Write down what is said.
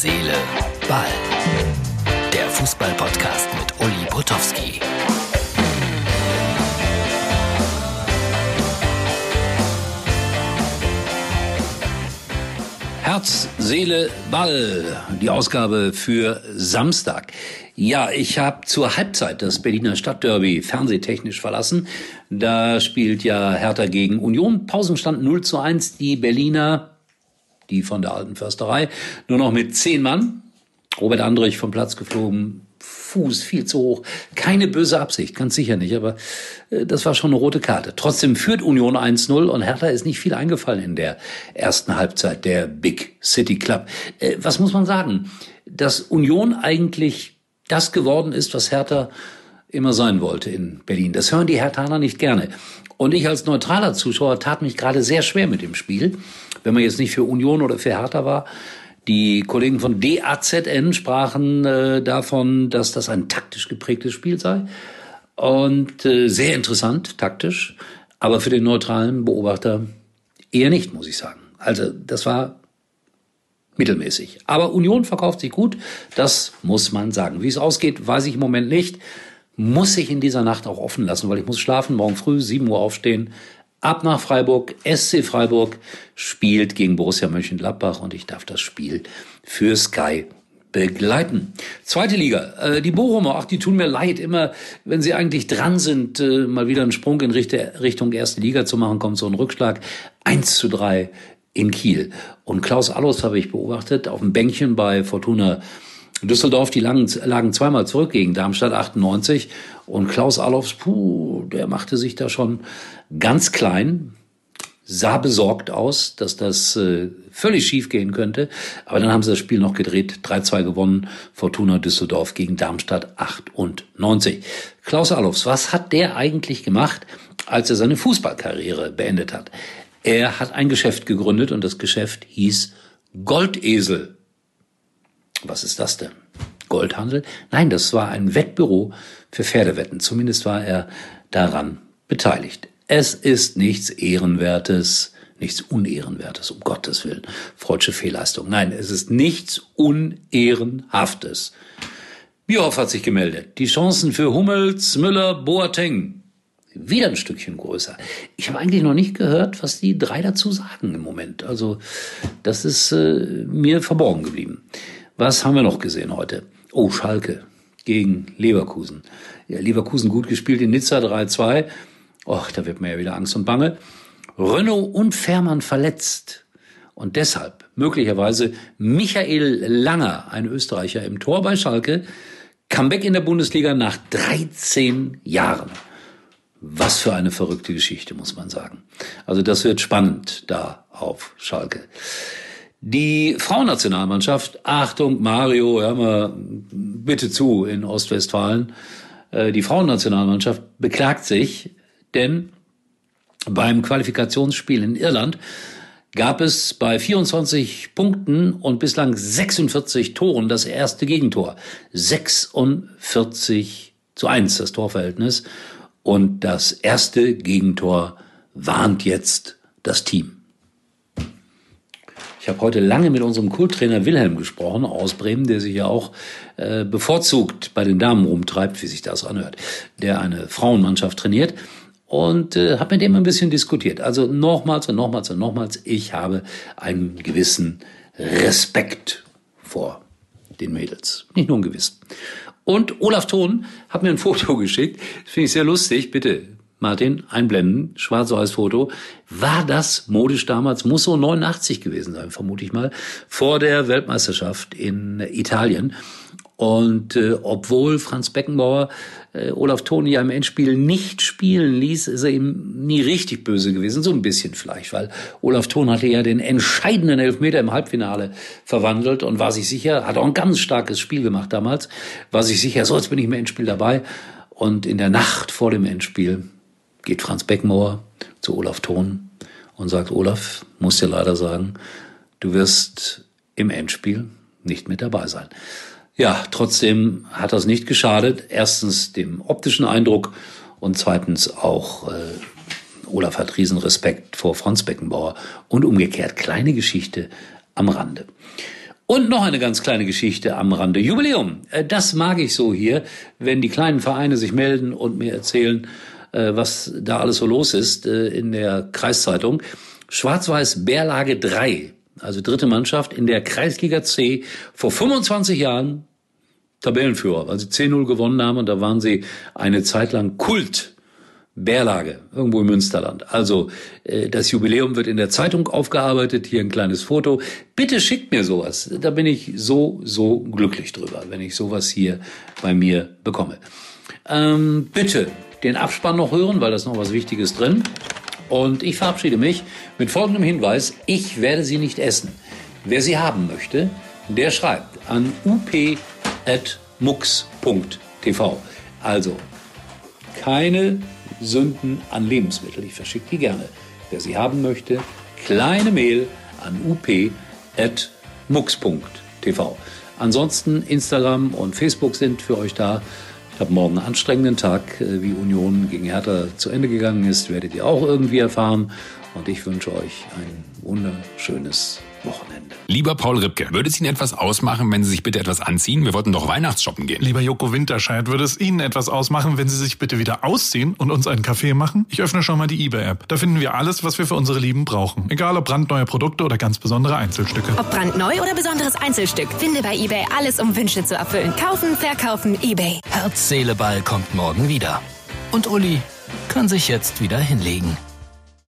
Seele, Ball. Der Fußball-Podcast mit Uli Potowski. Herz, Seele, Ball. Die Ausgabe für Samstag. Ja, ich habe zur Halbzeit das Berliner Stadtderby fernsehtechnisch verlassen. Da spielt ja Hertha gegen Union. Pausenstand 0 zu 1. Die Berliner, die von der alten Försterei, nur noch mit zehn Mann. Robert Andrich vom Platz geflogen, Fuß viel zu hoch. Keine böse Absicht, ganz sicher nicht, aber äh, das war schon eine rote Karte. Trotzdem führt Union 1-0 und Hertha ist nicht viel eingefallen in der ersten Halbzeit der Big City Club. Äh, was muss man sagen? Dass Union eigentlich das geworden ist, was Hertha immer sein wollte in Berlin. Das hören die Herthaner nicht gerne. Und ich als neutraler Zuschauer tat mich gerade sehr schwer mit dem Spiel, wenn man jetzt nicht für Union oder für Hertha war. Die Kollegen von DAZN sprachen äh, davon, dass das ein taktisch geprägtes Spiel sei. Und äh, sehr interessant, taktisch, aber für den neutralen Beobachter eher nicht, muss ich sagen. Also das war mittelmäßig. Aber Union verkauft sich gut, das muss man sagen. Wie es ausgeht, weiß ich im Moment nicht. Muss ich in dieser Nacht auch offen lassen, weil ich muss schlafen, morgen früh 7 Uhr aufstehen. Ab nach Freiburg. SC Freiburg spielt gegen Borussia Mönchengladbach und ich darf das Spiel für Sky begleiten. Zweite Liga, äh, die Bochumer, ach, die tun mir leid, immer, wenn sie eigentlich dran sind, äh, mal wieder einen Sprung in Richtung erste Liga zu machen, kommt so ein Rückschlag. 1 zu 3 in Kiel. Und Klaus Allos habe ich beobachtet auf dem Bänkchen bei Fortuna Düsseldorf, die lagen, lagen zweimal zurück gegen Darmstadt 98 und Klaus Allofs, puh, der machte sich da schon ganz klein, sah besorgt aus, dass das äh, völlig schief gehen könnte. Aber dann haben sie das Spiel noch gedreht, 3-2 gewonnen, Fortuna Düsseldorf gegen Darmstadt 98. Klaus Allofs, was hat der eigentlich gemacht, als er seine Fußballkarriere beendet hat? Er hat ein Geschäft gegründet und das Geschäft hieß Goldesel. Was ist das denn? Goldhandel? Nein, das war ein Wettbüro für Pferdewetten. Zumindest war er daran beteiligt. Es ist nichts Ehrenwertes, nichts Unehrenwertes, um Gottes Willen. Freudsche Fehlleistung. Nein, es ist nichts Unehrenhaftes. Bierhoff hat sich gemeldet. Die Chancen für Hummels, Müller, Boateng wieder ein Stückchen größer. Ich habe eigentlich noch nicht gehört, was die drei dazu sagen im Moment. Also das ist äh, mir verborgen geblieben. Was haben wir noch gesehen heute? Oh, Schalke gegen Leverkusen. Ja, Leverkusen gut gespielt in Nizza 3-2. Och, da wird mir ja wieder Angst und Bange. Renault und Fährmann verletzt. Und deshalb möglicherweise Michael Langer, ein Österreicher im Tor bei Schalke, Comeback in der Bundesliga nach 13 Jahren. Was für eine verrückte Geschichte, muss man sagen. Also das wird spannend da auf Schalke. Die Frauennationalmannschaft, Achtung, Mario, hör mal bitte zu in Ostwestfalen. Äh, die Frauennationalmannschaft beklagt sich, denn beim Qualifikationsspiel in Irland gab es bei 24 Punkten und bislang 46 Toren das erste Gegentor. 46 zu 1 das Torverhältnis. Und das erste Gegentor warnt jetzt das Team. Ich habe heute lange mit unserem Kulttrainer Wilhelm gesprochen aus Bremen, der sich ja auch äh, bevorzugt bei den Damen rumtreibt, wie sich das anhört, der eine Frauenmannschaft trainiert und äh, habe mit dem ein bisschen diskutiert. Also nochmals und nochmals und nochmals, ich habe einen gewissen Respekt vor den Mädels. Nicht nur einen gewissen. Und Olaf Thon hat mir ein Foto geschickt. Finde ich sehr lustig. Bitte, Martin, einblenden. Schwarz-Weiß Foto. War das modisch damals? Muss so 89 gewesen sein, vermute ich mal. Vor der Weltmeisterschaft in Italien. Und äh, obwohl Franz Beckenbauer äh, Olaf Toni ja im Endspiel nicht spielen ließ, ist er ihm nie richtig böse gewesen. So ein bisschen vielleicht, weil Olaf Thon hatte ja den entscheidenden Elfmeter im Halbfinale verwandelt und war sich sicher, hat auch ein ganz starkes Spiel gemacht damals, war sich sicher, so jetzt bin ich im Endspiel dabei. Und in der Nacht vor dem Endspiel geht Franz Beckenbauer zu Olaf Thon und sagt, Olaf, muss dir leider sagen, du wirst im Endspiel nicht mit dabei sein. Ja, trotzdem hat das nicht geschadet. Erstens dem optischen Eindruck und zweitens auch äh, Olaf hat riesen Respekt vor Franz Beckenbauer und umgekehrt kleine Geschichte am Rande. Und noch eine ganz kleine Geschichte am Rande. Jubiläum. Äh, das mag ich so hier, wenn die kleinen Vereine sich melden und mir erzählen, äh, was da alles so los ist äh, in der Kreiszeitung. Schwarz-Weiß Bärlage 3, also dritte Mannschaft in der Kreisliga C vor 25 Jahren Tabellenführer, weil sie 10-0 gewonnen haben und da waren sie eine Zeit lang Kult Bärlage, irgendwo im Münsterland. Also äh, das Jubiläum wird in der Zeitung aufgearbeitet, hier ein kleines Foto. Bitte schickt mir sowas. Da bin ich so, so glücklich drüber, wenn ich sowas hier bei mir bekomme. Ähm, bitte den Abspann noch hören, weil da ist noch was Wichtiges drin. Und ich verabschiede mich mit folgendem Hinweis. Ich werde sie nicht essen. Wer sie haben möchte, der schreibt an up.mux.tv. Also keine Sünden an Lebensmittel. Ich verschicke die gerne. Wer sie haben möchte, kleine Mail an up.mux.tv. Ansonsten Instagram und Facebook sind für euch da. Ich habe morgen einen anstrengenden Tag. Äh, wie Union gegen Hertha zu Ende gegangen ist, werdet ihr auch irgendwie erfahren. Und ich wünsche euch ein wunderschönes Wochenende. Lieber Paul Ripke, würde es Ihnen etwas ausmachen, wenn Sie sich bitte etwas anziehen? Wir wollten doch Weihnachtsshoppen gehen. Lieber Joko Winterscheid, würde es Ihnen etwas ausmachen, wenn Sie sich bitte wieder ausziehen und uns einen Kaffee machen? Ich öffne schon mal die eBay-App. Da finden wir alles, was wir für unsere Lieben brauchen. Egal ob brandneue Produkte oder ganz besondere Einzelstücke. Ob brandneu oder besonderes Einzelstück, finde bei eBay alles, um Wünsche zu erfüllen. Kaufen, verkaufen, eBay. Herz, Seele, Ball kommt morgen wieder. Und Uli kann sich jetzt wieder hinlegen.